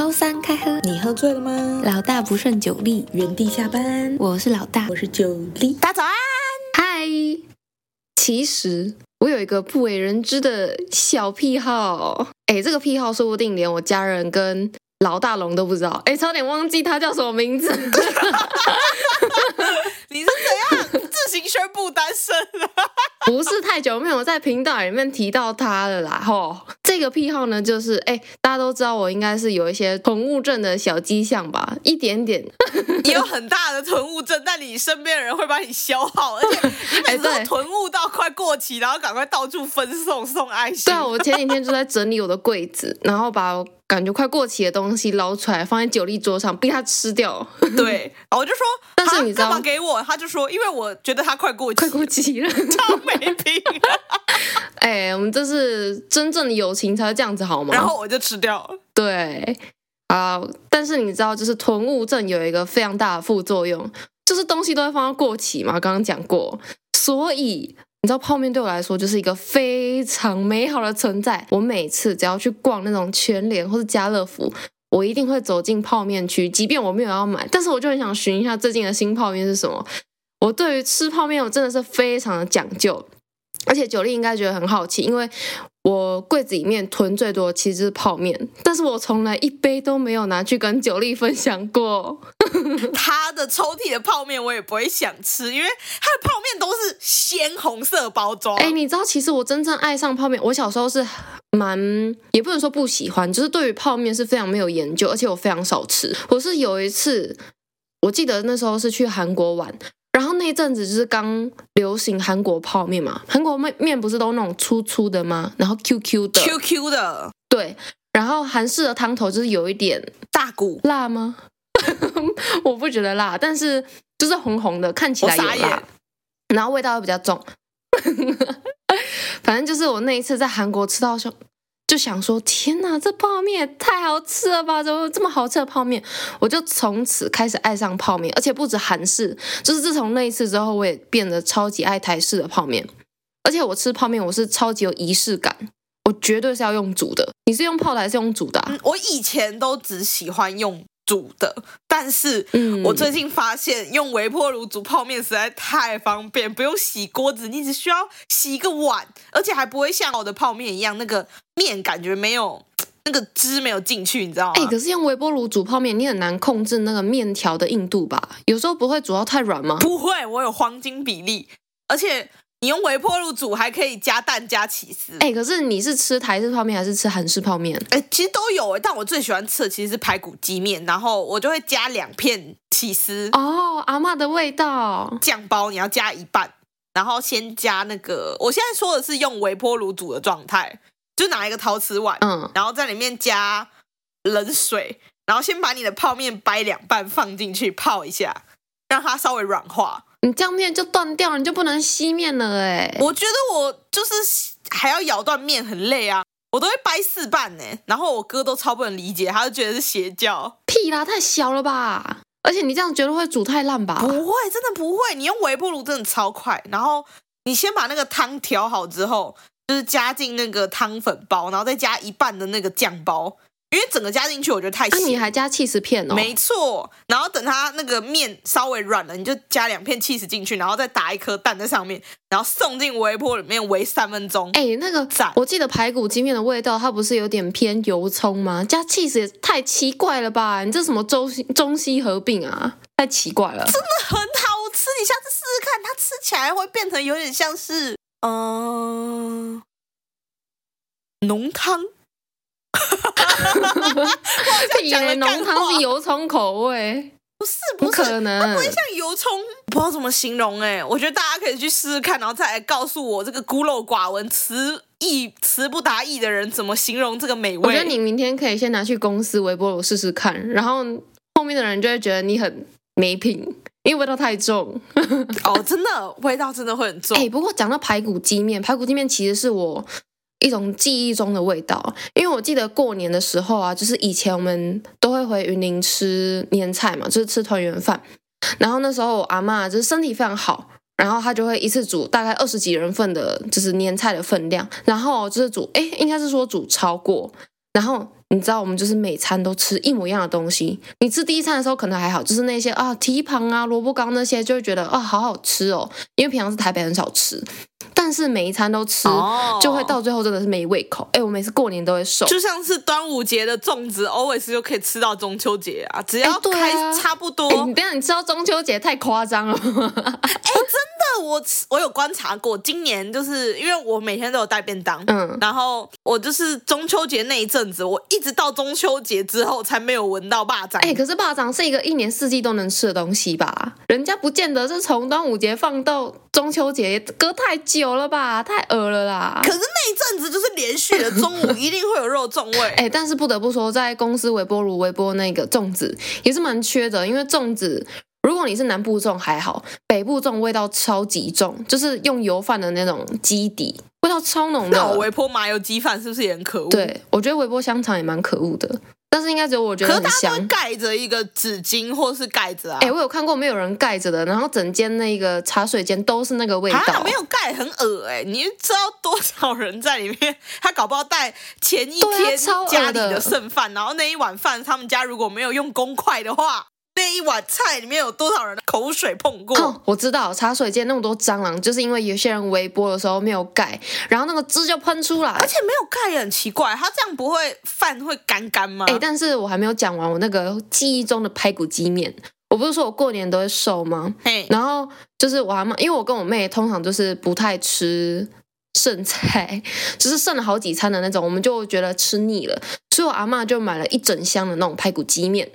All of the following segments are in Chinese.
周三开喝，你喝醉了吗？老大不胜酒力，原地下班。我是老大，我是酒力。大家早安，嗨。其实我有一个不为人知的小癖好，哎，这个癖好说不定连我家人跟老大龙都不知道。哎，差点忘记他叫什么名字。你是怎样自行宣布单身了？不是太久没有在频道里面提到他了啦。吼，这个癖好呢，就是哎，大家都知道我应该是有一些囤物症的小迹象吧，一点点。你有很大的囤物症，但你身边的人会把你消耗，而且 你每次都囤物到快过期，然后赶快到处分送送爱心。对啊，我前几天就在整理我的柜子，然后把。感觉快过期的东西捞出来，放在酒力桌上，逼他吃掉。对，我就说，但是你知道干嘛给我？他就说，因为我觉得他快过期，快过期了，超没品。哎、欸，我们这是真正的友情才会这样子好吗？然后我就吃掉了。对，啊，但是你知道，就是囤物症有一个非常大的副作用，就是东西都会放到过期嘛。刚刚讲过，所以。你知道泡面对我来说就是一个非常美好的存在。我每次只要去逛那种全联或是家乐福，我一定会走进泡面区，即便我没有要买，但是我就很想寻一下最近的新泡面是什么。我对于吃泡面，我真的是非常的讲究。而且九力应该觉得很好奇，因为我柜子里面囤最多的其实是泡面，但是我从来一杯都没有拿去跟九力分享过。他的抽屉的泡面我也不会想吃，因为他的泡面都是鲜红色包装。哎，你知道，其实我真正爱上泡面，我小时候是蛮，也不能说不喜欢，就是对于泡面是非常没有研究，而且我非常少吃。我是有一次，我记得那时候是去韩国玩。然后那一阵子就是刚流行韩国泡面嘛，韩国面面不是都那种粗粗的吗？然后 QQ 的，QQ 的，对。然后韩式的汤头就是有一点大骨辣吗？我不觉得辣，但是就是红红的，看起来有辣，然后味道又比较重。反正就是我那一次在韩国吃到说。就想说，天哪，这泡面也太好吃了吧！怎么这么好吃的泡面？我就从此开始爱上泡面，而且不止韩式，就是自从那一次之后，我也变得超级爱台式的泡面。而且我吃泡面，我是超级有仪式感，我绝对是要用煮的。你是用泡的还是用煮的？我以前都只喜欢用。煮的，但是我最近发现用微波炉煮泡面实在太方便，不用洗锅子，你只需要洗一个碗，而且还不会像我的泡面一样，那个面感觉没有那个汁没有进去，你知道吗？哎、欸，可是用微波炉煮泡面，你很难控制那个面条的硬度吧？有时候不会煮到太软吗？不会，我有黄金比例，而且。你用微波炉煮还可以加蛋加起司，哎，可是你是吃台式泡面还是吃韩式泡面？哎，其实都有哎，但我最喜欢吃的其实是排骨鸡面，然后我就会加两片起司。哦，阿嬷的味道，酱包你要加一半，然后先加那个，我现在说的是用微波炉煮的状态，就拿一个陶瓷碗，嗯，然后在里面加冷水，然后先把你的泡面掰两半放进去泡一下，让它稍微软化。你这样面就断掉了，你就不能吸面了哎！我觉得我就是还要咬断面很累啊，我都会掰四瓣呢。然后我哥都超不能理解，他就觉得是邪教。屁啦，太小了吧！而且你这样觉得会煮太烂吧？不会，真的不会。你用微波炉真的超快。然后你先把那个汤调好之后，就是加进那个汤粉包，然后再加一半的那个酱包。因为整个加进去，我觉得太咸。那、啊、你还加起司片哦？没错，然后等它那个面稍微软了，你就加两片起司进去，然后再打一颗蛋在上面，然后送进微波里面煨三分钟。哎，那个赞！我记得排骨鸡面的味道，它不是有点偏油葱吗？加起司也太奇怪了吧？你这什么中西中西合并啊？太奇怪了！真的很好吃，你下次试试看，它吃起来会变成有点像是嗯、呃、浓汤。以为浓汤是油葱口味，不是，不，是不可能，它不会像油葱，不知道怎么形容哎、欸。我觉得大家可以去试试看，然后再来告诉我这个孤陋寡闻、词意词不达意的人怎么形容这个美味。我觉得你明天可以先拿去公司微波炉试试看，然后后面的人就会觉得你很没品，因为味道太重。哦，真的，味道真的会很重。哎、欸，不过讲到排骨鸡面，排骨鸡面其实是我。一种记忆中的味道，因为我记得过年的时候啊，就是以前我们都会回云林吃年菜嘛，就是吃团圆饭。然后那时候我阿妈就是身体非常好，然后她就会一次煮大概二十几人份的，就是年菜的分量。然后就是煮，哎，应该是说煮超过，然后你知道我们就是每餐都吃一模一样的东西。你吃第一餐的时候可能还好，就是那些啊蹄膀啊、萝卜糕那些，就会觉得啊好好吃哦，因为平常是台北很少吃。但是每一餐都吃，oh. 就会到最后真的是没胃口。哎，我每次过年都会瘦，就像是端午节的粽子，always 就可以吃到中秋节啊，只要开差不多。你不要你知道中秋节太夸张了。哎，真的，我我有观察过，今年就是因为我每天都有带便当，嗯，然后我就是中秋节那一阵子，我一直到中秋节之后才没有闻到霸掌。哎，可是霸掌是一个一年四季都能吃的东西吧？人家不见得是从端午节放到中秋节，隔太久。有了吧，太饿了啦！可是那一阵子就是连续的中午一定会有肉粽味。哎、欸，但是不得不说，在公司微波炉微波那个粽子也是蛮缺的，因为粽子如果你是南部粽还好，北部粽味道超级重，就是用油饭的那种基底，味道超浓的。那微波麻油鸡饭是不是也很可恶？对，我觉得微波香肠也蛮可恶的。但是应该只有我觉得很香。可是他会盖着一个纸巾或是盖子啊？哎、欸，我有看过没有人盖着的，然后整间那个茶水间都是那个味道。啊，没有盖很恶哎、欸！你知道多少人在里面？他搞不好带前一天家里的剩饭，然后那一碗饭他们家如果没有用公筷的话。那一碗菜里面有多少人的口水碰过？哦，我知道茶水间那么多蟑螂，就是因为有些人微波的时候没有盖，然后那个汁就喷出来。而且没有盖也很奇怪，它这样不会饭会干干吗？哎，但是我还没有讲完我那个记忆中的排骨鸡面。我不是说我过年都会瘦吗？嘿，然后就是我阿妈，因为我跟我妹通常就是不太吃剩菜，就是剩了好几餐的那种，我们就觉得吃腻了，所以我阿妈就买了一整箱的那种排骨鸡面。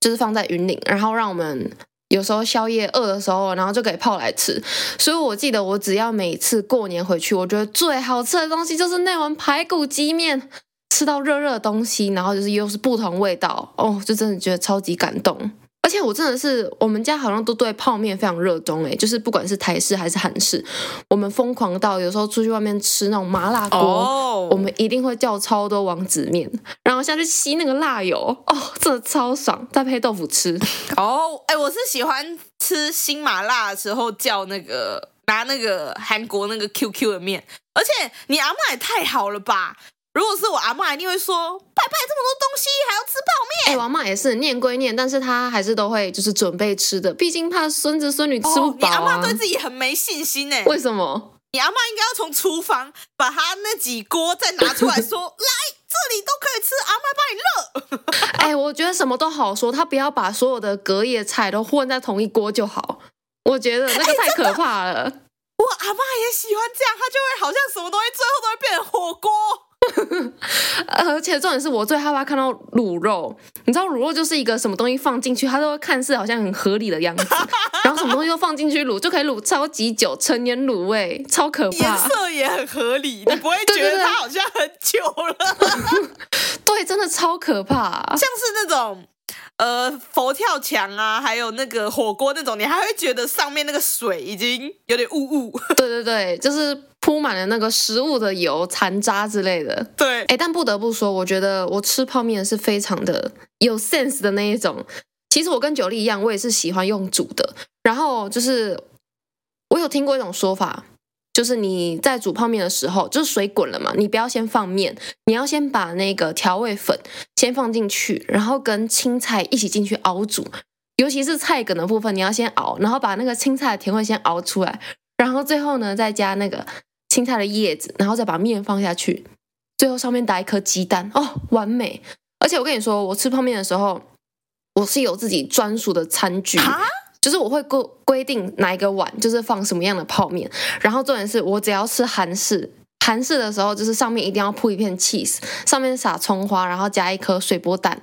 就是放在云岭，然后让我们有时候宵夜饿的时候，然后就可以泡来吃。所以我记得，我只要每次过年回去，我觉得最好吃的东西就是那碗排骨鸡面，吃到热热的东西，然后就是又是不同味道，哦，就真的觉得超级感动。而且我真的是，我们家好像都对泡面非常热衷诶，就是不管是台式还是韩式，我们疯狂到有时候出去外面吃那种麻辣锅，oh. 我们一定会叫超多王子面，然后下去吸那个辣油，哦，真的超爽，再配豆腐吃。哦，哎，我是喜欢吃新麻辣的时候叫那个拿那个韩国那个 QQ 的面，而且你阿嬷也太好了吧。如果是我阿嬷，一定会说：拜拜这么多东西，还要吃泡面。哎，我阿嬷也是念归念，但是她还是都会就是准备吃的，毕竟怕孙子孙女吃不饱啊。你阿妈对自己很没信心呢？为什么？你阿妈应该要从厨房把她那几锅再拿出来说：来，这里都可以吃，阿嬷帮你热。哎，我觉得什么都好说，她不要把所有的隔夜菜都混在同一锅就好。我觉得那个太可怕了。我阿妈也喜欢这样，她就会好像什么东西最后都会变成火锅。而且重点是我最害怕看到卤肉，你知道卤肉就是一个什么东西放进去，它都会看似好像很合理的样子，然后什么东西都放进去卤，就可以卤超级久，成年卤味超可怕，颜色也很合理，你不会觉得它好像很久了？对，真的超可怕，像是那种。呃，佛跳墙啊，还有那个火锅那种，你还会觉得上面那个水已经有点雾雾。对对对，就是铺满了那个食物的油残渣之类的。对，哎，但不得不说，我觉得我吃泡面是非常的有 sense 的那一种。其实我跟九莉一样，我也是喜欢用煮的。然后就是我有听过一种说法。就是你在煮泡面的时候，就是水滚了嘛，你不要先放面，你要先把那个调味粉先放进去，然后跟青菜一起进去熬煮，尤其是菜梗的部分，你要先熬，然后把那个青菜的甜味先熬出来，然后最后呢再加那个青菜的叶子，然后再把面放下去，最后上面打一颗鸡蛋，哦，完美！而且我跟你说，我吃泡面的时候，我是有自己专属的餐具。就是我会规规定哪一个碗就是放什么样的泡面，然后重点是我只要吃韩式，韩式的时候就是上面一定要铺一片 cheese，上面撒葱花，然后加一颗水波蛋，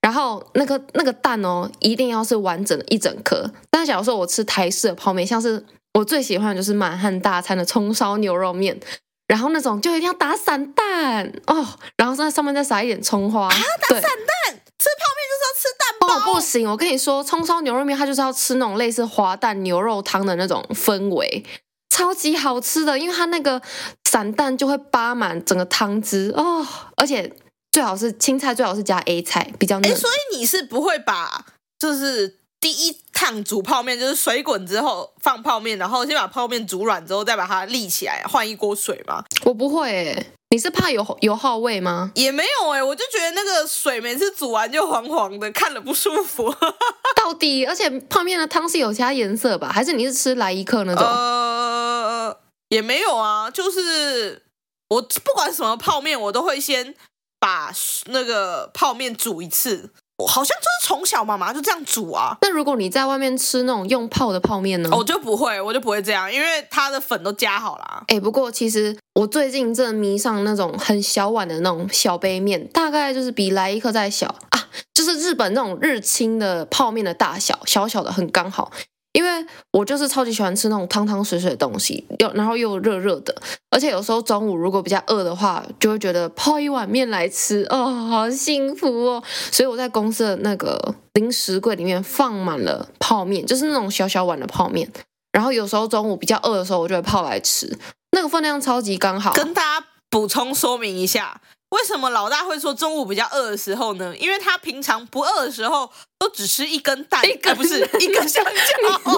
然后那个那个蛋哦一定要是完整的一整颗。但是假如说我吃台式的泡面，像是我最喜欢的就是满汉大餐的葱烧牛肉面，然后那种就一定要打散蛋哦，然后在上面再撒一点葱花，啊，打散蛋。吃泡面就是要吃蛋包。哦，不行！我跟你说，葱烧牛肉面它就是要吃那种类似滑蛋牛肉汤的那种氛围，超级好吃的，因为它那个散蛋就会扒满整个汤汁哦，而且最好是青菜，最好是加 A 菜，比较嫩。所以你是不会把就是第一趟煮泡面就是水滚之后放泡面，然后先把泡面煮软之后再把它立起来换一锅水吗？我不会诶。你是怕有油耗味吗？也没有哎、欸，我就觉得那个水每次煮完就黄黄的，看了不舒服。到底，而且泡面的汤是有其他颜色吧？还是你是吃来一克那种？呃，也没有啊，就是我不管什么泡面，我都会先把那个泡面煮一次。好像就是从小妈妈就这样煮啊。那如果你在外面吃那种用泡的泡面呢？我就不会，我就不会这样，因为它的粉都加好了。哎，不过其实我最近正迷上那种很小碗的那种小杯面，大概就是比来一克再小啊，就是日本那种日清的泡面的大小，小小的很刚好。因为我就是超级喜欢吃那种汤汤水水的东西，又然后又热热的，而且有时候中午如果比较饿的话，就会觉得泡一碗面来吃，哦，好幸福哦！所以我在公司的那个零食柜里面放满了泡面，就是那种小小碗的泡面。然后有时候中午比较饿的时候，我就会泡来吃，那个分量超级刚好。跟大家补充说明一下。为什么老大会说中午比较饿的时候呢？因为他平常不饿的时候都只吃一根蛋，一根、哎、不是一根香蕉。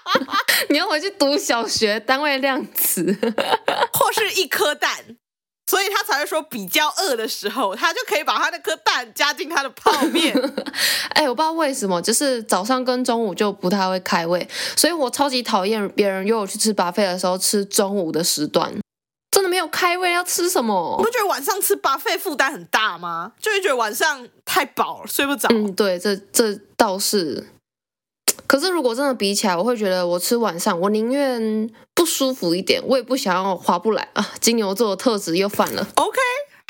你要回去读小学单位量词，或是一颗蛋，所以他才会说比较饿的时候，他就可以把他那颗蛋加进他的泡面。哎，我不知道为什么，就是早上跟中午就不太会开胃，所以我超级讨厌别人约我去吃 buffet 的时候吃中午的时段。没有开胃，要吃什么？你不觉得晚上吃 buffet 负担很大吗？就会觉得晚上太饱了，睡不着。嗯，对，这这倒是。可是如果真的比起来，我会觉得我吃晚上，我宁愿不舒服一点，我也不想要划不来啊。金牛座的特质又犯了。OK，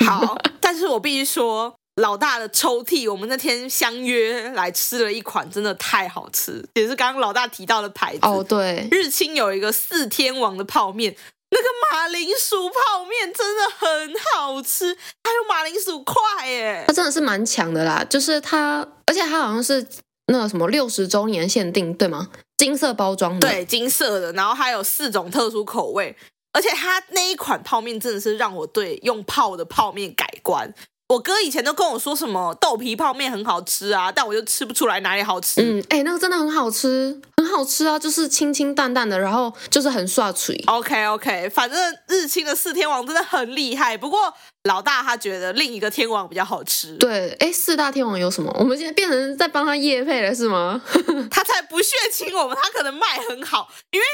好，但是我必须说，老大的抽屉，我们那天相约来吃了一款，真的太好吃，也是刚刚老大提到的牌子。哦，对，日清有一个四天王的泡面。那个马铃薯泡面真的很好吃，还有马铃薯块耶，它真的是蛮强的啦。就是它，而且它好像是那个什么六十周年限定，对吗？金色包装的，对，金色的，然后还有四种特殊口味，而且它那一款泡面真的是让我对用泡的泡面改观。我哥以前都跟我说什么豆皮泡面很好吃啊，但我就吃不出来哪里好吃。嗯，哎、欸，那个真的很好吃，很好吃啊，就是清清淡淡的，然后就是很刷嘴。OK OK，反正日清的四天王真的很厉害。不过老大他觉得另一个天王比较好吃。对，哎、欸，四大天王有什么？我们现在变成在帮他夜配了是吗？他才不屑亲我们，他可能卖很好，因为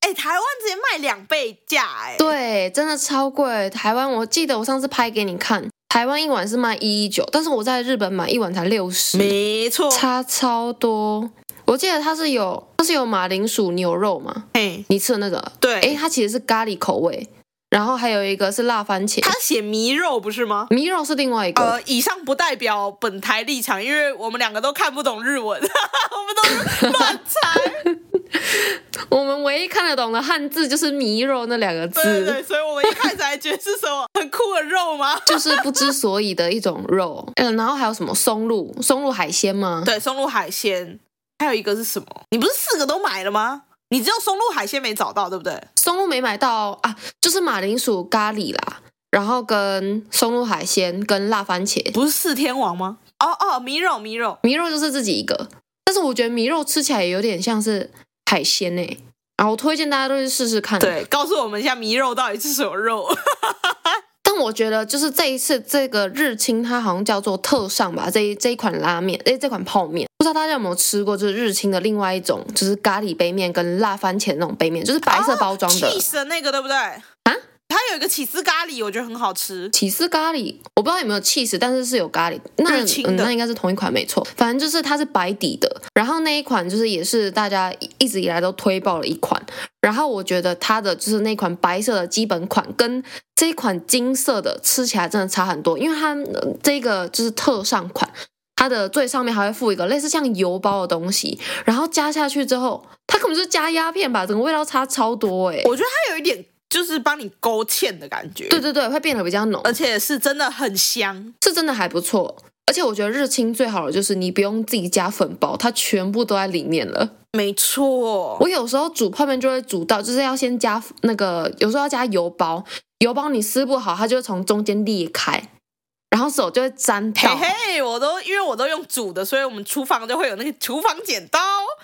哎、欸，台湾直接卖两倍价，哎，对，真的超贵。台湾我记得我上次拍给你看。台湾一碗是卖一一九，但是我在日本买一碗才六十，没错，差超多。我记得它是有它是有马铃薯牛肉嘛，哎，你吃的那个，对，哎，它其实是咖喱口味，然后还有一个是辣番茄，它写迷肉不是吗？迷肉是另外一个。呃，以上不代表本台立场，因为我们两个都看不懂日文，我们都是乱猜。我们唯一看得懂的汉字就是“迷肉”那两个字，对，对对，所以我们一开始还觉得是什么很酷的肉吗？就是不知所以的一种肉。嗯，然后还有什么松露？松露海鲜吗？对，松露海鲜。还有一个是什么？你不是四个都买了吗？你只有松露海鲜没找到，对不对？松露没买到啊，就是马铃薯咖喱啦，然后跟松露海鲜跟辣番茄，不是四天王吗？哦哦，迷肉迷肉迷肉就是自己一个，但是我觉得迷肉吃起来也有点像是。海鲜呢、欸，然后我推荐大家都去试试看。对，告诉我们一下迷肉到底是什么肉。但我觉得就是这一次这个日清，它好像叫做特上吧，这一这一款拉面，诶，这款泡面，不知道大家有没有吃过？就是日清的另外一种，就是咖喱杯面跟辣番茄那种杯面，就是白色包装的。起司那个对不对？啊？它有一个起司咖喱，我觉得很好吃。起司咖喱，我不知道有没有起司，但是是有咖喱。那嗯，那应该是同一款没错。反正就是它是白底的，然后那一款就是也是大家一直以来都推爆了一款。然后我觉得它的就是那款白色的基本款跟这一款金色的吃起来真的差很多，因为它这个就是特上款，它的最上面还会附一个类似像油包的东西，然后加下去之后，它可能就是加鸦片吧，整个味道差超多哎。我觉得它有一点。就是帮你勾芡的感觉，对对对，会变得比较浓，而且是真的很香，是真的还不错。而且我觉得日清最好的就是你不用自己加粉包，它全部都在里面了。没错，我有时候煮泡面就会煮到，就是要先加那个，有时候要加油包，油包你撕不好，它就会从中间裂开。然后手就会粘到，嘿嘿，我都因为我都用煮的，所以我们厨房就会有那个厨房剪刀。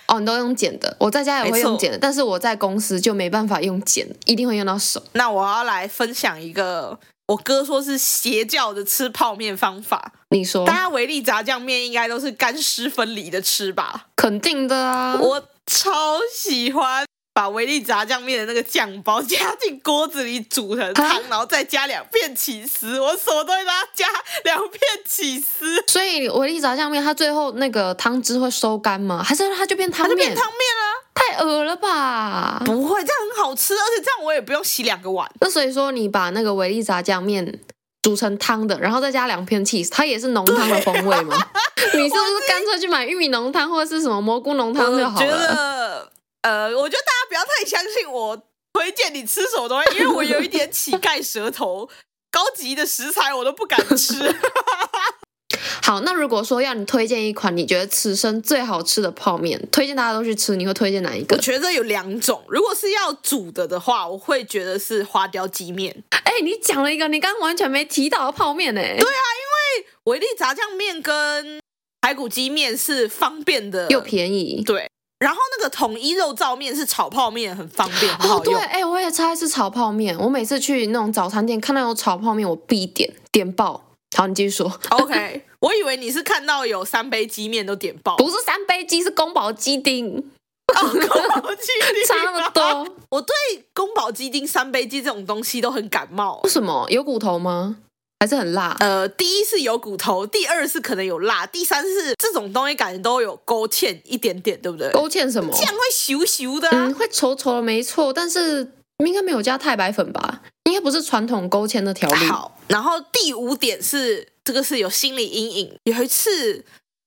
哦，你都用剪的，我在家也会用剪的，但是我在公司就没办法用剪，一定会用到手。那我要来分享一个我哥说是邪教的吃泡面方法。你说，大家维力炸酱面应该都是干湿分离的吃吧？肯定的啊，我超喜欢。把维力炸酱面的那个酱包 加进锅子里煮成汤，啊、然后再加两片起司。我什么都会让它加 两片起司。所以维力炸酱面它最后那个汤汁会收干吗？还是它就变汤面？它就变汤面了？太恶了吧！不会，这样很好吃，而且这样我也不用洗两个碗。那所以说，你把那个维力炸酱面煮成汤的，然后再加两片起司，它也是浓汤的风味吗？你是不是干脆去买玉米浓汤或者是什么蘑菇浓汤就好了？呃，我觉得大家不要太相信我推荐你吃什么东西，因为我有一点 乞丐舌头，高级的食材我都不敢吃。好，那如果说要你推荐一款你觉得此生最好吃的泡面，推荐大家都去吃，你会推荐哪一个？我觉得有两种，如果是要煮的的话，我会觉得是花雕鸡面。哎，你讲了一个你刚刚完全没提到的泡面呢？对啊，因为维力炸酱面跟排骨鸡面是方便的又便宜。对。然后那个统一肉燥面是炒泡面，很方便，很好用。哦，对，哎，我也超爱吃炒泡面。我每次去那种早餐店看到有炒泡面，我必点点爆。好，你继续说。OK，我以为你是看到有三杯鸡面都点爆，不是三杯鸡，是宫保鸡丁。哦，宫保鸡丁 差那么多。我对宫保鸡丁、三杯鸡这种东西都很感冒。为什么？有骨头吗？还是很辣。呃，第一是有骨头，第二是可能有辣，第三是这种东西感觉都有勾芡一点点，对不对？勾芡什么？酱会咻咻的，嗯，会稠稠的，没错。但是应该没有加太白粉吧？应该不是传统勾芡的调理。好，然后第五点是这个是有心理阴影。有一次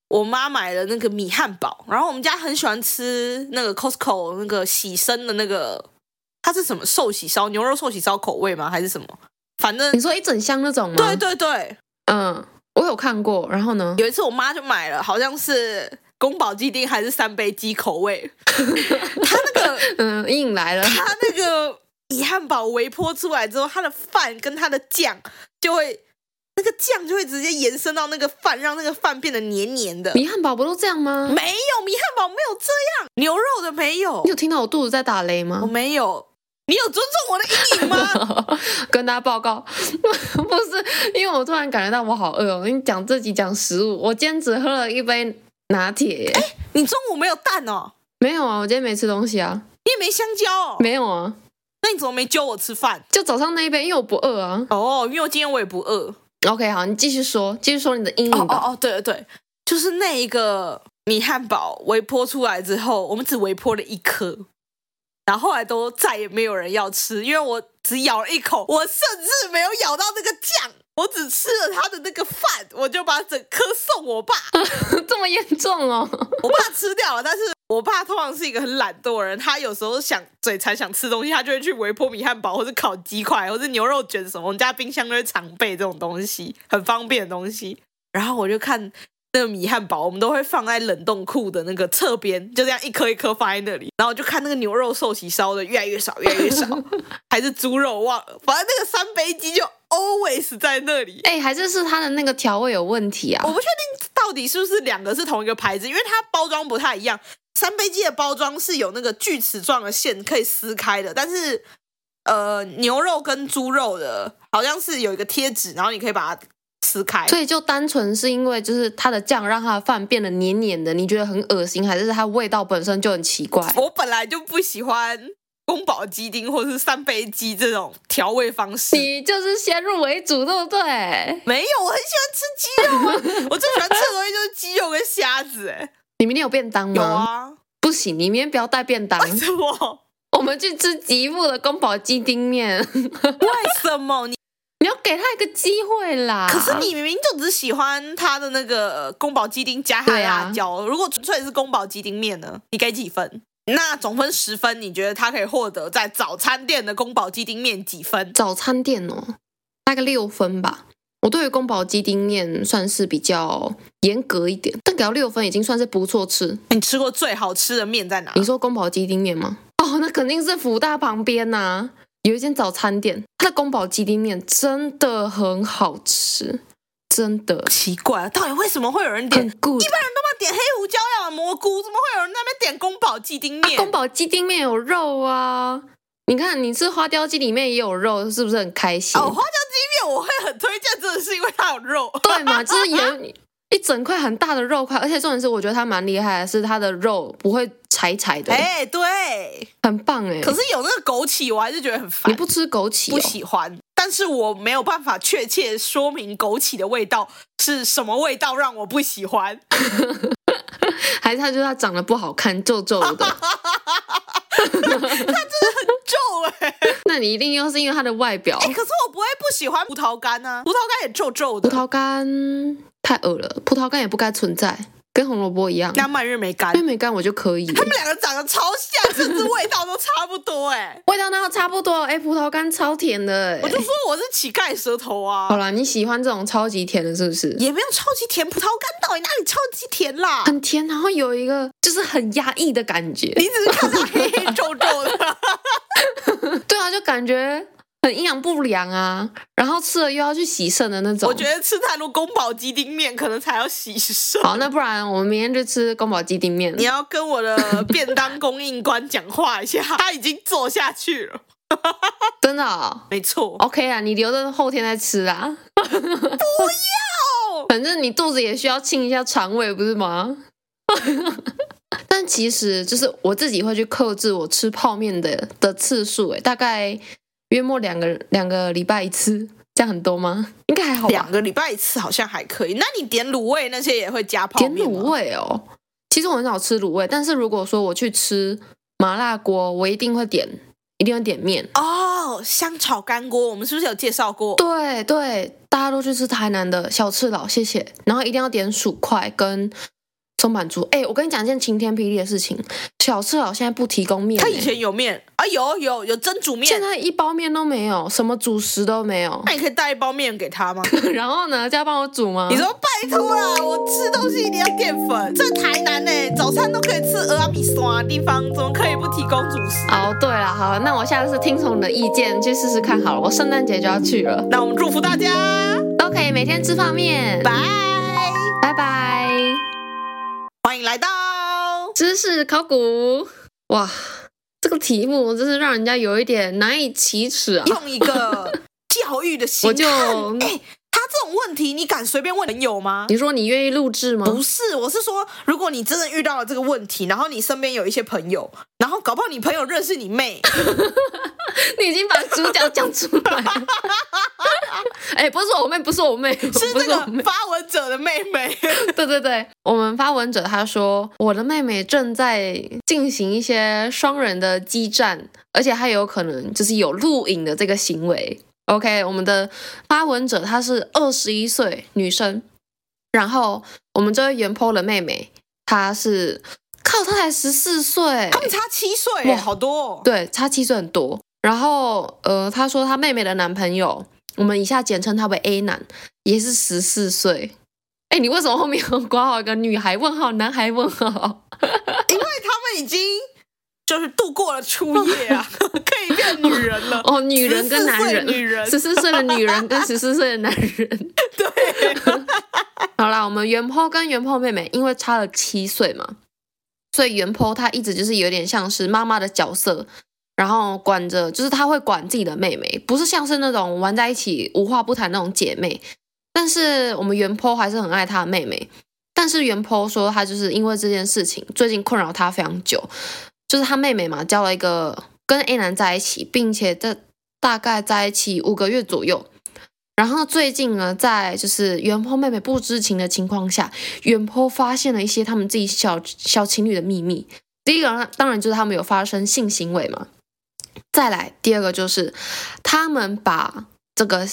我妈买了那个米汉堡，然后我们家很喜欢吃那个 Costco 那个喜生的那个，它是什么寿喜烧？牛肉寿喜烧口味吗？还是什么？反正你说一整箱那种吗？对对对，嗯，我有看过。然后呢，有一次我妈就买了，好像是宫保鸡丁还是三杯鸡口味。他那个嗯，阴影来了。他那个米汉堡微波出来之后，他的饭跟他的酱就会，那个酱就会直接延伸到那个饭，让那个饭变得黏黏的。米汉堡不都这样吗？没有，米汉堡没有这样，牛肉的没有。你有听到我肚子在打雷吗？我没有。你有尊重我的阴影吗？跟大家报告，不是，因为我突然感觉到我好饿哦。我跟你讲，自己讲食物，我今天只喝了一杯拿铁。哎，你中午没有蛋哦？没有啊，我今天没吃东西啊。你也没香蕉哦？没有啊。那你怎么没揪我吃饭？就早上那一杯，因为我不饿啊。哦，因为我今天我也不饿。OK，好，你继续说，继续说你的阴影吧。哦哦，对对对，就是那一个米汉堡微波出来之后，我们只微波了一颗。然后后来都再也没有人要吃，因为我只咬了一口，我甚至没有咬到那个酱，我只吃了他的那个饭，我就把整颗送我爸。这么严重哦？我爸吃掉了，但是我爸通常是一个很懒惰的人，他有时候想嘴馋想吃东西，他就会去微波米汉堡，或者烤鸡块，或者牛肉卷什么。我们家冰箱都会常备这种东西，很方便的东西。然后我就看。那个米汉堡，我们都会放在冷冻库的那个侧边，就这样一颗一颗放在那里。然后就看那个牛肉寿喜烧的越来越少，越来越少，还是猪肉忘了。反正那个三杯鸡就 always 在那里。哎，还是是它的那个调味有问题啊？我不确定到底是不是两个是同一个牌子，因为它包装不太一样。三杯鸡的包装是有那个锯齿状的线可以撕开的，但是呃，牛肉跟猪肉的好像是有一个贴纸，然后你可以把它。撕开，所以就单纯是因为就是它的酱让它的饭变得黏黏的，你觉得很恶心，还是它味道本身就很奇怪？我本来就不喜欢宫保鸡丁或是三杯鸡这种调味方式。你就是先入为主，对不对？没有，我很喜欢吃鸡肉啊，我最喜欢吃的东西就是鸡肉跟虾子。哎，你明天有便当吗？有啊，不行，你明天不要带便当。为什么？我们去吃吉富的宫保鸡丁面。为什么你？你要给他一个机会啦！可是你明明就只喜欢他的那个宫保鸡丁加他的辣椒。啊、如果纯粹是宫保鸡丁面呢？你给几分？那总分十分，你觉得他可以获得在早餐店的宫保鸡丁面几分？早餐店哦，大概六分吧。我对于宫保鸡丁面算是比较严格一点，但给到六分已经算是不错吃。你吃过最好吃的面在哪？你说宫保鸡丁面吗？哦，那肯定是福大旁边呐、啊。有一间早餐店，它的宫保鸡丁面真的很好吃，真的奇怪，到底为什么会有人点？一般人都嘛点黑胡椒呀、蘑菇，怎么会有人在那边点宫保鸡丁面？宫保鸡丁面有肉啊，你看，你吃花雕鸡里面也有肉，是不是很开心？哦，花雕鸡面我会很推荐，真的是因为它有肉。对嘛，就是有一整块很大的肉块，而且重点是，我觉得它蛮厉害的，是它的肉不会柴柴的。哎，对，很棒哎。可是有那个枸杞，我还是觉得很烦。你不吃枸杞？不喜欢。但是我没有办法确切说明枸杞的味道是什么味道让我不喜欢，还是它就是它长得不好看，皱皱的。它真的很皱哎，那你一定又是因为它的外表。哎，可是我不会不喜欢葡萄干呢，葡萄干也皱皱的。葡萄干太恶了，葡萄干也不该存在。跟红萝卜一样，那蔓越莓干，蔓越莓干我就可以。他们两个长得超像，甚至味道都差不多哎，味道那个差不多哎，葡萄干超甜的哎，我就说我是乞丐舌头啊。好啦，你喜欢这种超级甜的，是不是？也没有超级甜，葡萄干到底哪里超级甜啦？很甜，然后有一个就是很压抑的感觉。你只是看到黑黑皱皱的，对啊，就感觉。很营养不良啊，然后吃了又要去洗肾的那种。我觉得吃太多宫保鸡丁面可能才要洗肾。好，那不然我们明天就吃宫保鸡丁面。你要跟我的便当供应官讲话一下，他已经做下去了。真的哦？没错。OK 啊，你留着后天再吃啊。不要，反正你肚子也需要清一下肠胃，不是吗？但其实就是我自己会去克制我吃泡面的的次数，诶，大概。约莫两个两个礼拜一次，这样很多吗？应该还好吧。两个礼拜一次好像还可以。那你点卤味那些也会加泡？点卤味哦，其实我很少吃卤味，但是如果说我去吃麻辣锅，我一定会点，一定会点面。哦，香炒干锅，我们是不是有介绍过？对对，大家都去吃台南的小吃佬，谢谢。然后一定要点薯块跟。松板猪，哎，我跟你讲一件晴天霹雳的事情，小吃佬现在不提供面。他以前有面啊，有有有蒸煮面，现在一包面都没有，什么主食都没有。那你可以带一包面给他吗？然后呢，就要帮我煮吗？你说拜托啦，我吃东西一定要淀粉。在台南呢，早餐都可以吃蚵仔米线的地方，怎么可以不提供主食？哦，对了，好，那我下次听从你的意见去试试看好了。我圣诞节就要去了，那我们祝福大家都可以每天吃泡面。拜拜拜。来到知识考古。哇，这个题目真是让人家有一点难以启齿啊！用一个教育的心态，我就这种问题你敢随便问朋友吗？你说你愿意录制吗？不是，我是说，如果你真的遇到了这个问题，然后你身边有一些朋友，然后搞不好你朋友认识你妹，你已经把主角讲出来了。哎、欸，不是我妹，不是我妹，是这个发文者的妹妹。对对对，我们发文者他说，我的妹妹正在进行一些双人的激战，而且她有可能就是有录影的这个行为。OK，我们的发文者她是二十一岁女生，然后我们这位原 po 的妹妹，她是靠，她才十四岁，他们差七岁，哇，好多哦。对，差七岁很多。然后呃，她说她妹妹的男朋友。我们以下简称他为 A 男，也是十四岁。哎，你为什么后面有挂号一个女孩问号、男孩问号？因为他们已经就是度过了初夜啊，可以变女人了。哦，女人跟男人，女人，十四岁的女人跟十四岁的男人。对。好啦，我们原 po 跟原 po 妹妹因为差了七岁嘛，所以原 po 她一直就是有点像是妈妈的角色。然后管着，就是他会管自己的妹妹，不是像是那种玩在一起无话不谈那种姐妹。但是我们原 po 还是很爱他的妹妹。但是原 po 说他就是因为这件事情，最近困扰他非常久。就是他妹妹嘛，交了一个跟 A 男在一起，并且在大概在一起五个月左右。然后最近呢，在就是原坡妹妹不知情的情况下，原坡发现了一些他们自己小小情侣的秘密。第一个当然就是他们有发生性行为嘛。再来，第二个就是他们把这个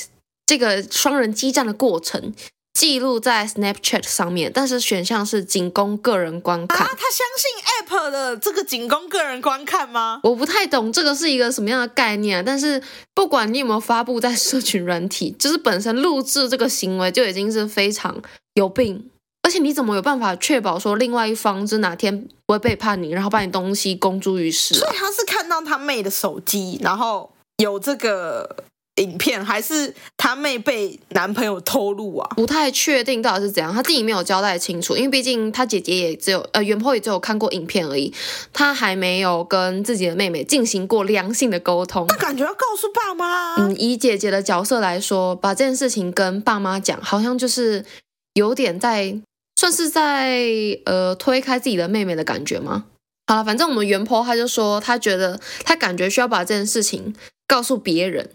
这个双人激战的过程记录在 Snapchat 上面，但是选项是仅供个人观看。啊，他相信 App 的这个仅供个人观看吗？我不太懂这个是一个什么样的概念啊，但是不管你有没有发布在社群软体，就是本身录制这个行为就已经是非常有病。而且你怎么有办法确保说另外一方是哪天不会背叛你，然后把你东西公诸于世啊？所以他是看到他妹的手机，然后有这个影片，还是他妹被男朋友偷录啊？不太确定到底是怎样，他自己没有交代清楚，因为毕竟他姐姐也只有呃原 po 也只有看过影片而已，他还没有跟自己的妹妹进行过良性的沟通。那感觉要告诉爸妈。嗯，以姐姐的角色来说，把这件事情跟爸妈讲，好像就是有点在算是在呃推开自己的妹妹的感觉吗？好了，反正我们原 po 他就说，他觉得他感觉需要把这件事情告诉别人。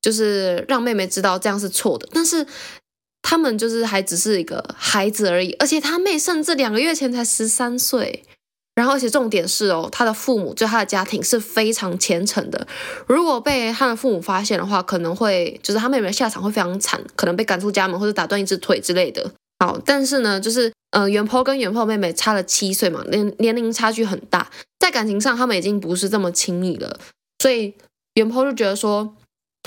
就是让妹妹知道这样是错的，但是他们就是还只是一个孩子而已，而且他妹甚至两个月前才十三岁，然后而且重点是哦，他的父母就他的家庭是非常虔诚的，如果被他的父母发现的话，可能会就是他妹妹的下场会非常惨，可能被赶出家门或者打断一只腿之类的。好，但是呢，就是呃，原 po 跟原 po 妹妹差了七岁嘛，年年龄差距很大，在感情上他们已经不是这么亲密了，所以原 po 就觉得说。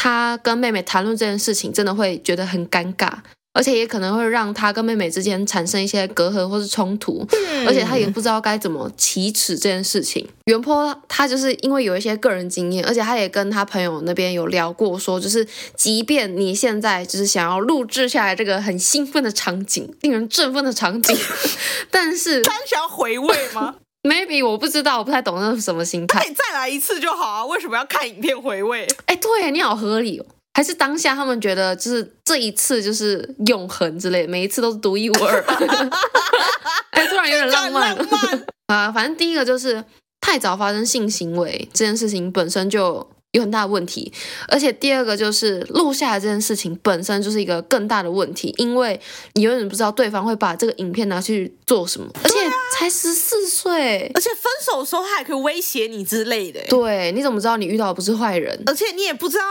他跟妹妹谈论这件事情，真的会觉得很尴尬，而且也可能会让他跟妹妹之间产生一些隔阂或是冲突，嗯、而且他也不知道该怎么启齿这件事情。原 po 他就是因为有一些个人经验，而且他也跟他朋友那边有聊过，说就是即便你现在就是想要录制下来这个很兴奋的场景，令人振奋的场景，但是他想要回味吗？Maybe 我不知道，我不太懂那是什么心态。那你再来一次就好啊，为什么要看影片回味？哎，对，你好合理哦。还是当下他们觉得就是这一次就是永恒之类，每一次都是独一无二。哎，突然有点浪漫。浪漫啊，反正第一个就是太早发生性行为这件事情本身就。有很大的问题，而且第二个就是录下来这件事情本身就是一个更大的问题，因为你永远不知道对方会把这个影片拿去做什么，而且才十四岁，而且分手的时候他还可以威胁你之类的。对，你怎么知道你遇到的不是坏人？而且你也不知道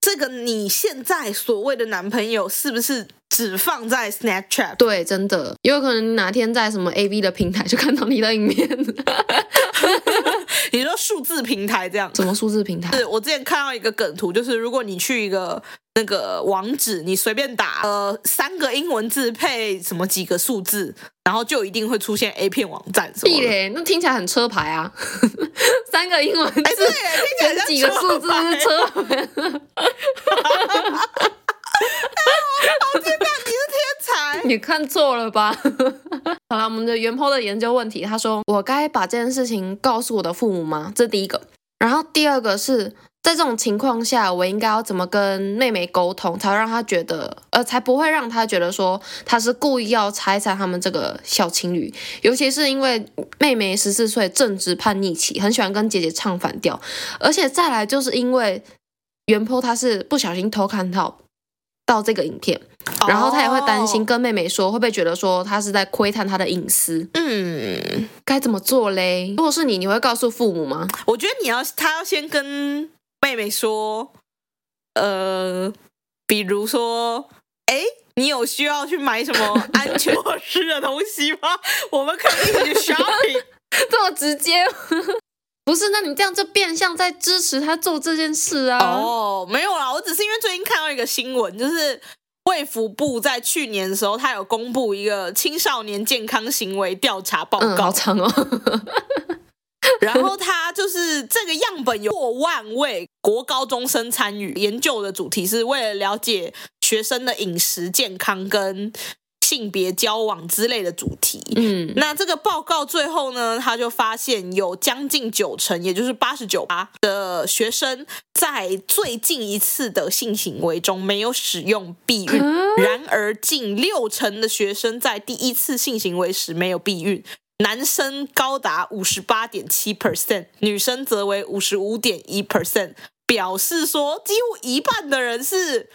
这个你现在所谓的男朋友是不是只放在 Snapchat？对，真的也有可能哪天在什么 AV 的平台就看到你的影片。你说数字平台这样？什么数字平台？是我之前看到一个梗图，就是如果你去一个那个网址，你随便打呃三个英文字配什么几个数字，然后就一定会出现 A 片网站。什么嘞，那听起来很车牌啊！三个英文字，哎，对，听起来几个数字是车牌。好天哪，你是天才！你看错了吧？好了，我们的原 p 的研究问题，他说：“我该把这件事情告诉我的父母吗？”这是第一个。然后第二个是在这种情况下，我应该要怎么跟妹妹沟通，才会让她觉得，呃，才不会让她觉得说她是故意要拆散他们这个小情侣。尤其是因为妹妹十四岁，正值叛逆期，很喜欢跟姐姐唱反调，而且再来就是因为原 po 他是不小心偷看到。到这个影片，然后他也会担心跟妹妹说，会不会觉得说他是在窥探她的隐私？嗯，该怎么做嘞？如果是你，你会告诉父母吗？我觉得你要，他要先跟妹妹说，呃，比如说，哎，你有需要去买什么 安全措施的东西吗？我们可以一起去 shopping，这么直接。不是，那你这样就变相在支持他做这件事啊？哦，没有啦，我只是因为最近看到一个新闻，就是卫福部在去年的时候，他有公布一个青少年健康行为调查报告，嗯、好长哦。然后他就是这个样本有过万位国高中生参与研究的主题，是为了了解学生的饮食健康跟。性别交往之类的主题，嗯，那这个报告最后呢，他就发现有将近九成，也就是八十九八的学生在最近一次的性行为中没有使用避孕，然而近六成的学生在第一次性行为时没有避孕，男生高达五十八点七 percent，女生则为五十五点一 percent，表示说几乎一半的人是。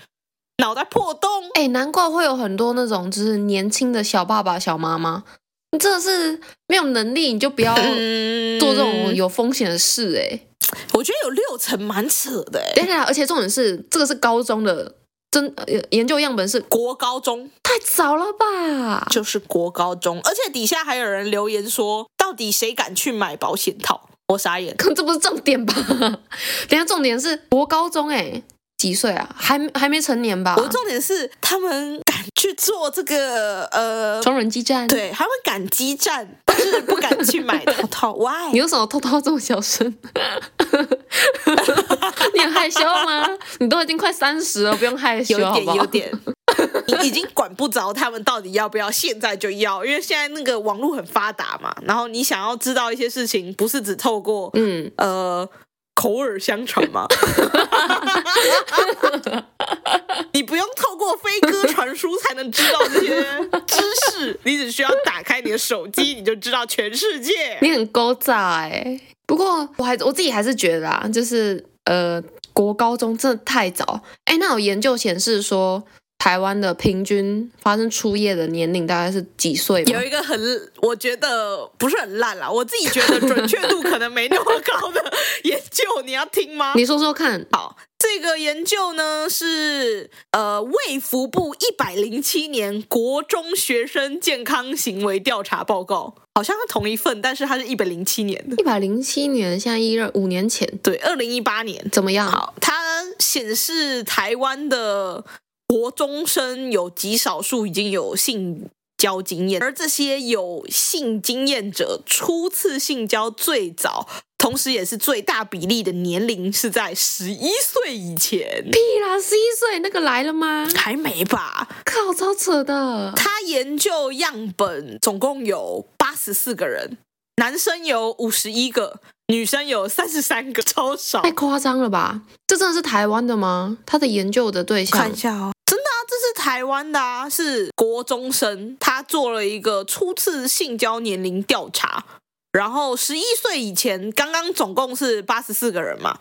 脑袋破洞，哎，难怪会有很多那种就是年轻的小爸爸、小妈妈，你真的是没有能力，你就不要做这种有风险的事。哎，我觉得有六成蛮扯的。哎，等一下，而且重点是这个是高中的真研究样本是国高中，太早了吧？就是国高中，而且底下还有人留言说，到底谁敢去买保险套？我傻眼，可这不是重点吧？等下重点是国高中，哎。几岁啊？还还没成年吧？我重点是他们敢去做这个呃双人激战，对，他们敢激战，但是不敢去买套套。Why？你为什么偷偷这么小声？你很害害羞吗？你都已经快三十了，不用害羞，有点有点，已经管不着他们到底要不要现在就要，因为现在那个网络很发达嘛。然后你想要知道一些事情，不是只透过嗯呃口耳相传吗？你不用透过飞鸽传书才能知道这些知识，你只需要打开你的手机，你就知道全世界。你很勾诈哎，不过我还我自己还是觉得啊，就是呃，国高中真的太早。哎，那有研究显示说，台湾的平均发生初夜的年龄大概是几岁？有一个很，我觉得不是很烂啦，我自己觉得准确度可能没那么高的研究，你要听吗？你说说看。好。这个研究呢是呃卫福部一百零七年国中学生健康行为调查报告，好像是同一份，但是它是一百零七年的。一百零七年，现在一二五年前，对，二零一八年怎么样？好，它显示台湾的国中生有极少数已经有性交经验，而这些有性经验者初次性交最早。同时，也是最大比例的年龄是在十一岁以前。屁啦，十一岁那个来了吗？还没吧？靠，超扯的。他研究样本总共有八十四个人，男生有五十一个，女生有三十三个，超少。太夸张了吧？这真的是台湾的吗？他的研究的对象？看一下哦，台湾的啊，是国中生，他做了一个初次性交年龄调查。然后十一岁以前，刚刚总共是八十四个人嘛，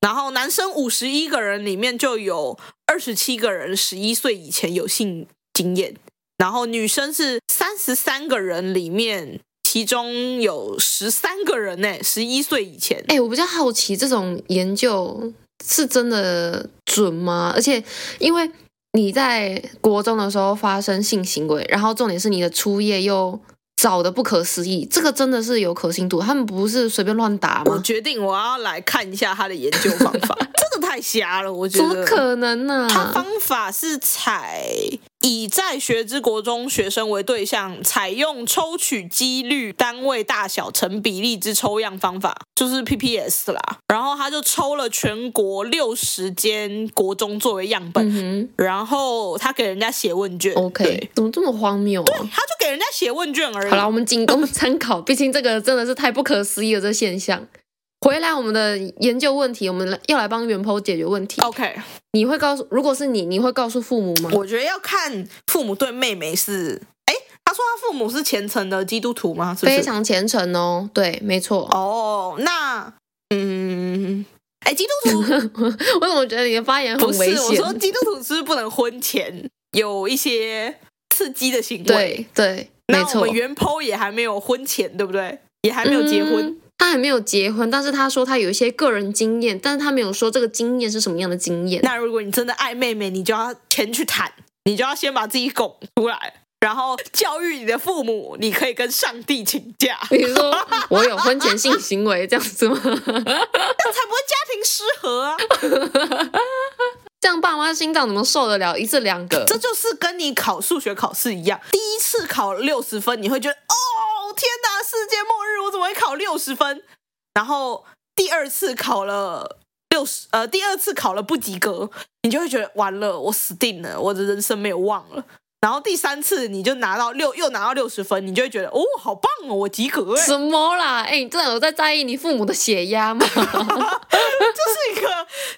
然后男生五十一个人里面就有二十七个人十一岁以前有性经验，然后女生是三十三个人里面，其中有十三个人呢，十一岁以前。哎，我比较好奇，这种研究是真的准吗？而且因为你在国中的时候发生性行为，然后重点是你的初夜又。早的不可思议，这个真的是有可信度，他们不是随便乱打吗？我决定我要来看一下他的研究方法，这个太瞎了，我觉得。怎么可能呢？他方法是采以在学之国中学生为对象，采用抽取几率单位大小成比例之抽样方法，就是 PPS 啦。然后他就抽了全国六十间国中作为样本，嗯、然后他给人家写问卷。OK，怎么这么荒谬啊？对，他就给人家写问卷而已。好了，我们仅供参考，毕竟这个真的是太不可思议了，这个现象。回来我们的研究问题，我们要来帮元 po 解决问题。OK，你会告诉，如果是你，你会告诉父母吗？我觉得要看父母对妹妹是，哎，他说他父母是虔诚的基督徒吗？是是？非常虔诚哦，对，没错。哦，那，嗯，哎，基督徒，我怎么觉得你的发言很危险？我说基督徒是不能婚前有一些刺激的行为？对对。那我们原 po 也还没有婚前，对不对？也还没有结婚，嗯，他还没有结婚，但是他说他有一些个人经验，但是他没有说这个经验是什么样的经验。那如果你真的爱妹妹，你就要前去谈，你就要先把自己拱出来，然后教育你的父母，你可以跟上帝请假。比如说我有婚前性行为这样子吗？这样才不会家庭失和啊。这样爸妈心脏怎么受得了一次两个？这就是跟你考数学考试一样，第一次考六十分，你会觉得哦天哪，世界末日，我怎么会考六十分？然后第二次考了六十，呃，第二次考了不及格，你就会觉得完了，我死定了，我的人生没有望了。然后第三次你就拿到六，又拿到六十分，你就会觉得哦，好棒哦，我及格哎！什么啦？哎，你真的有在在意你父母的血压吗？就是一个，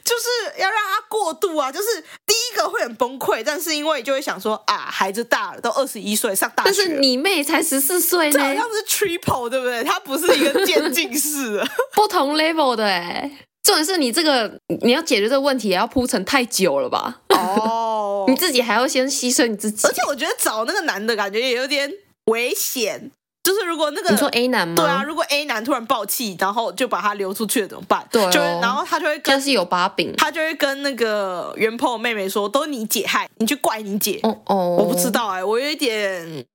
就是要让他过度啊。就是第一个会很崩溃，但是因为就会想说啊，孩子大了，都二十一岁上大学，但是你妹才十四岁呢，这好像是 triple 对不对？它不是一个渐进式的，不同 level 的哎。重点是你这个你要解决这个问题，也要铺陈太久了吧？哦，你自己还要先牺牲你自己，而且我觉得找那个男的感觉也有点危险。就是如果那个你说 A 男吗？对啊，如果 A 男突然爆气，然后就把他流出去了怎么办？对、哦，就会然后他就会跟是有把柄，他就会跟那个原 po 妹妹说，都是你姐害，你去怪你姐。哦哦，我不知道哎、欸，我有一点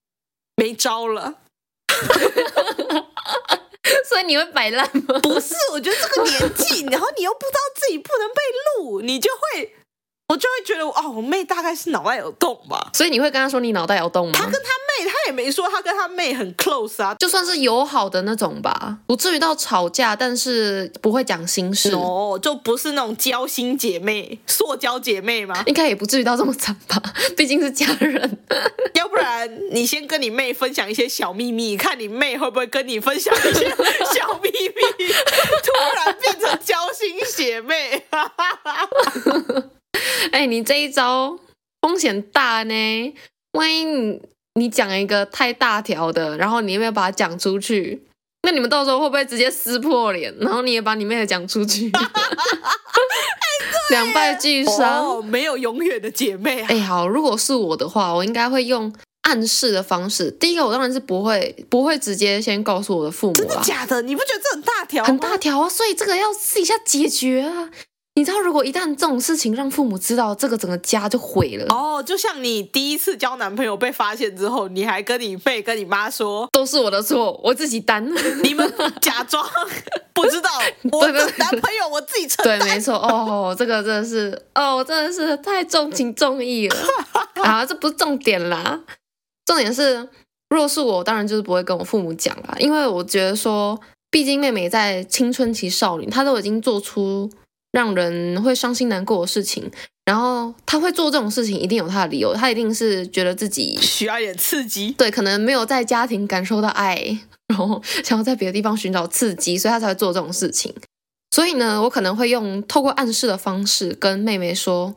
没招了。所以你会摆烂吗？不是，我觉得这个年纪，然后你又不知道自己不能被录，你就会我就会觉得哦，我妹大概是脑袋有洞吧。所以你会跟她说你脑袋有洞吗？她跟她妹，她也没说她跟她妹很 close 啊，就算是友好的那种吧，不至于到吵架，但是不会讲心事。哦，就不是那种交心姐妹、塑胶姐妹吗？应该也不至于到这么惨吧，毕竟是家人。要不然你先跟你妹分享一些小秘密，看你妹会不会跟你分享一些小秘密，突然变成交心姐妹。哎、欸，你这一招风险大呢，万一你你讲一个太大条的，然后你有没有把它讲出去？那你们到时候会不会直接撕破脸？然后你也把你妹的讲出去，两败俱伤。哦，没有永远的姐妹啊。哎、欸，好，如果是我的话，我应该会用暗示的方式。第一个，我当然是不会不会直接先告诉我的父母。真的假的？你不觉得这很大条？很大条啊！所以这个要私底下解决啊。你知道，如果一旦这种事情让父母知道，这个整个家就毁了。哦，就像你第一次交男朋友被发现之后，你还跟你妹、跟你妈说，都是我的错，我自己担。你们假装不知道，我的男朋友我自己承担。对，没错。哦，这个真的是，哦，真的是太重情重义了。啊，这不是重点啦，重点是，如果是我，当然就是不会跟我父母讲啦，因为我觉得说，毕竟妹妹在青春期少女，她都已经做出。让人会伤心难过的事情，然后他会做这种事情，一定有他的理由。他一定是觉得自己 需要一点刺激，对，可能没有在家庭感受到爱，然后 想要在别的地方寻找刺激，所以他才会做这种事情。所以呢，我可能会用透过暗示的方式跟妹妹说。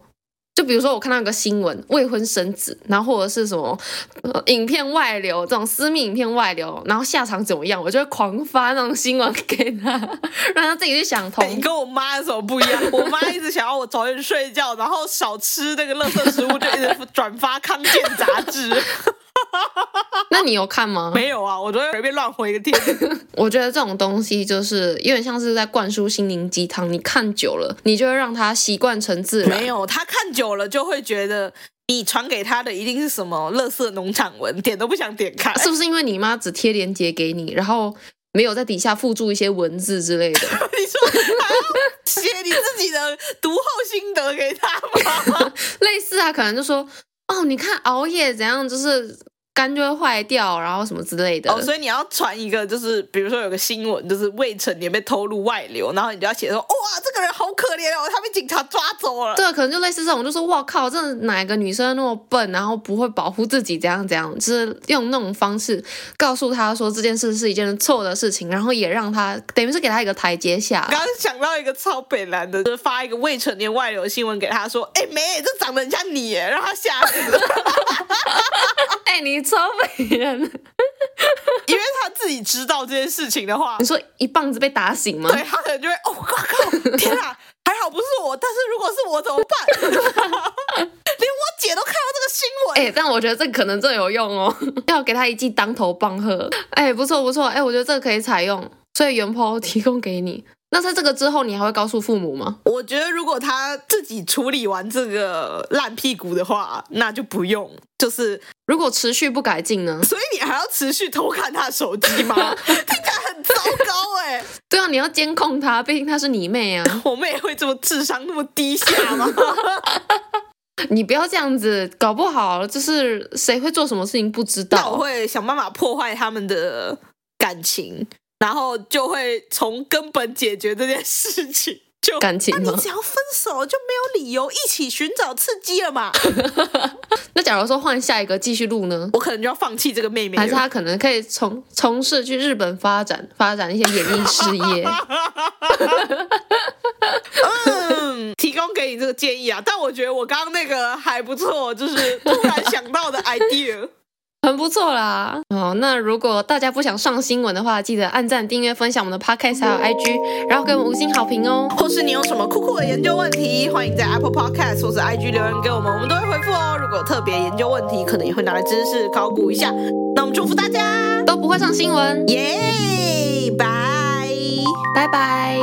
就比如说，我看到一个新闻，未婚生子，然后或者是什么、呃、影片外流，这种私密影片外流，然后下场怎么样，我就会狂发那种新闻给他，让他自己去想通。你跟我妈有什么不一样？我妈一直想要我早点睡觉，然后少吃那个垃圾食物，就一直转发康健杂志。那你有看吗？没有啊，我昨天随便乱回一个贴。我觉得这种东西就是有点像是在灌输心灵鸡汤，你看久了，你就会让他习惯成自然。没有，他看久了就会觉得你传给他的一定是什么垃圾农场文，点都不想点开。是不是因为你妈只贴链接给你，然后没有在底下附注一些文字之类的？你说还要写你自己的读后心得给他吗？类似啊，可能就说哦，你看熬夜怎样，就是。肝就会坏掉，然后什么之类的。哦，所以你要传一个，就是比如说有个新闻，就是未成年被偷录外流，然后你就要写说，哇，这个人好可怜哦，他被警察抓走了。对，可能就类似这种，就说哇靠，这哪个女生那么笨，然后不会保护自己，怎样怎样，就是用那种方式告诉他说这件事是一件错的事情，然后也让他等于是给他一个台阶下。刚刚想到一个超北蓝的，就是发一个未成年外流新闻给他说，哎，没，这长得很像你耶，让他吓死了。哎，你。超美人，因为他自己知道这件事情的话，你说一棒子被打醒吗？对，他可能就会哦，靠靠，天啊，还好不是我，但是如果是我怎么办？连我姐都看到这个新闻，哎、欸，但我觉得这可能最有用哦，要给他一记当头棒喝。哎、欸，不错不错，哎、欸，我觉得这个可以采用，所以原 po 提供给你。那在这个之后，你还会告诉父母吗？我觉得如果他自己处理完这个烂屁股的话，那就不用。就是如果持续不改进呢？所以你还要持续偷看他手机吗？听起来很糟糕哎、欸。对啊，你要监控他，毕竟他是你妹啊。我妹会这么智商那么低下吗？你不要这样子，搞不好就是谁会做什么事情不知道。那我会想办法破坏他们的感情。然后就会从根本解决这件事情，就感情？那你只要分手就没有理由一起寻找刺激了嘛？那假如说换下一个继续录呢？我可能就要放弃这个妹妹，还是她可能可以从从事去日本发展，发展一些演艺事业？嗯，提供给你这个建议啊，但我觉得我刚刚那个还不错，就是突然想到的 idea。很不错啦，哦，那如果大家不想上新闻的话，记得按赞、订阅、分享我们的 Podcast 还有 IG，然后给我们五星好评哦。或是你有什么酷酷的研究问题，欢迎在 Apple Podcast 或是 IG 留言给我们，我们都会回复哦。如果有特别研究问题，可能也会拿来知识考古一下。那我们祝福大家都不会上新闻，耶，拜拜拜。